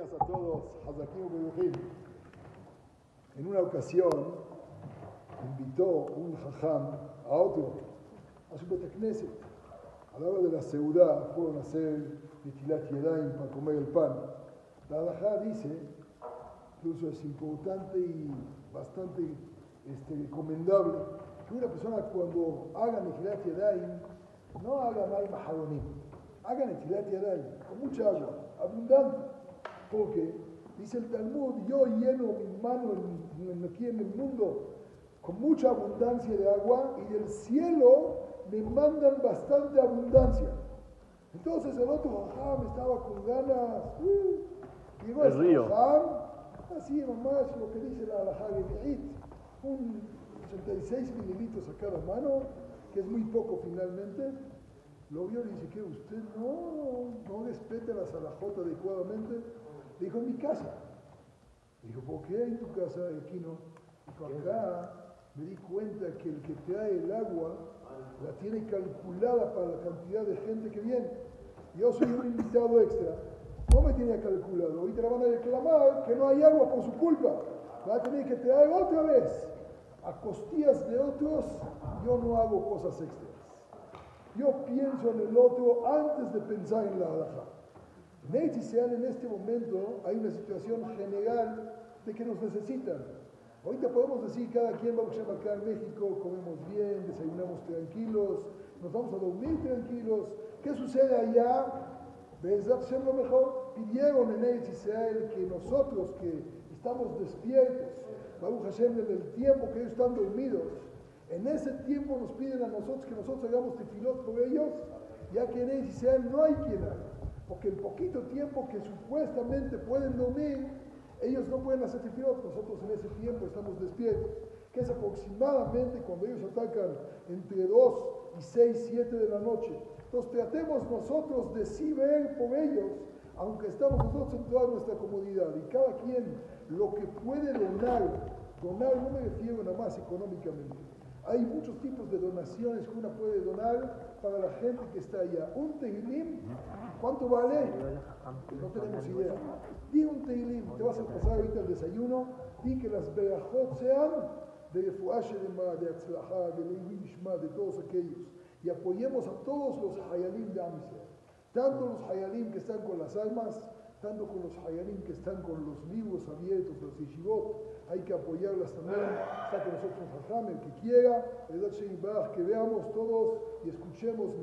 días a todos. En una ocasión invitó un jajam a otro a su betacneset. A la hora de la seudá fueron a hacer Nitilat Yadayim para comer el pan. La halajá dice, incluso es importante y bastante este, recomendable, que una persona cuando haga Nitilat Yadayim no haga Maim Maharonim, haga Nitilat Yadayim con mucha agua, abundante. Porque dice el Talmud, yo lleno mi mano en, aquí en el mundo con mucha abundancia de agua y del cielo me mandan bastante abundancia. Entonces el otro jajam estaba con ganas. Uh, llegó El río. jajam, así nomás lo que dice la halajá un 86 mililitros a cada mano, que es muy poco finalmente. Lo vio y dice que usted no, no respeta la salajota adecuadamente. Dijo, en mi casa. Dijo, ¿por qué en tu casa aquí no? Dijo, acá me di cuenta que el que trae el agua la tiene calculada para la cantidad de gente que viene. Yo soy un invitado extra. No me tiene calculado. Ahorita le van a reclamar que no hay agua por su culpa. Va a tener que traer otra vez. A costillas de otros, yo no hago cosas extras. Yo pienso en el otro antes de pensar en la halajá. En Israel en este momento hay una situación general de que nos necesitan. Ahorita podemos decir, cada quien va a acá en México, comemos bien, desayunamos tranquilos, nos vamos a dormir tranquilos. ¿Qué sucede allá? Bezat Shem lo mejor. Pidieron en Israel que nosotros que estamos despiertos, Baruch Hashem, en el tiempo que ellos están dormidos, en ese tiempo nos piden a nosotros que nosotros hagamos tefilot por ellos, ya que en Israel no hay quien haga. Porque el poquito tiempo que supuestamente pueden dormir, ellos no pueden hacer tefilot, nosotros en ese tiempo estamos despiertos, que es aproximadamente cuando ellos atacan entre 2 y 6, 7 de la noche. Entonces tratemos nosotros de sí ver por ellos, aunque estamos nosotros en toda nuestra comodidad, y cada quien lo que puede donar, donar no me refiero nada más económicamente, hay muchos tipos de donaciones que uno puede donar para la gente que está allá. Un tehilim, ¿cuánto vale? No tenemos idea. Di un tehilim, te vas a pasar ahorita el desayuno, di que las berajot sean de Refuashe de Ma, de Atzlajá, de todos aquellos. Y apoyemos a todos los hayalim de Amisrael. Tanto los hayalim que están con las armas, tanto con los hayalim que están con los libros abiertos, los yeshivot, hay que apoyarlas también. Está con nosotros Jajam, el que quiera, que veamos todos y escuchemos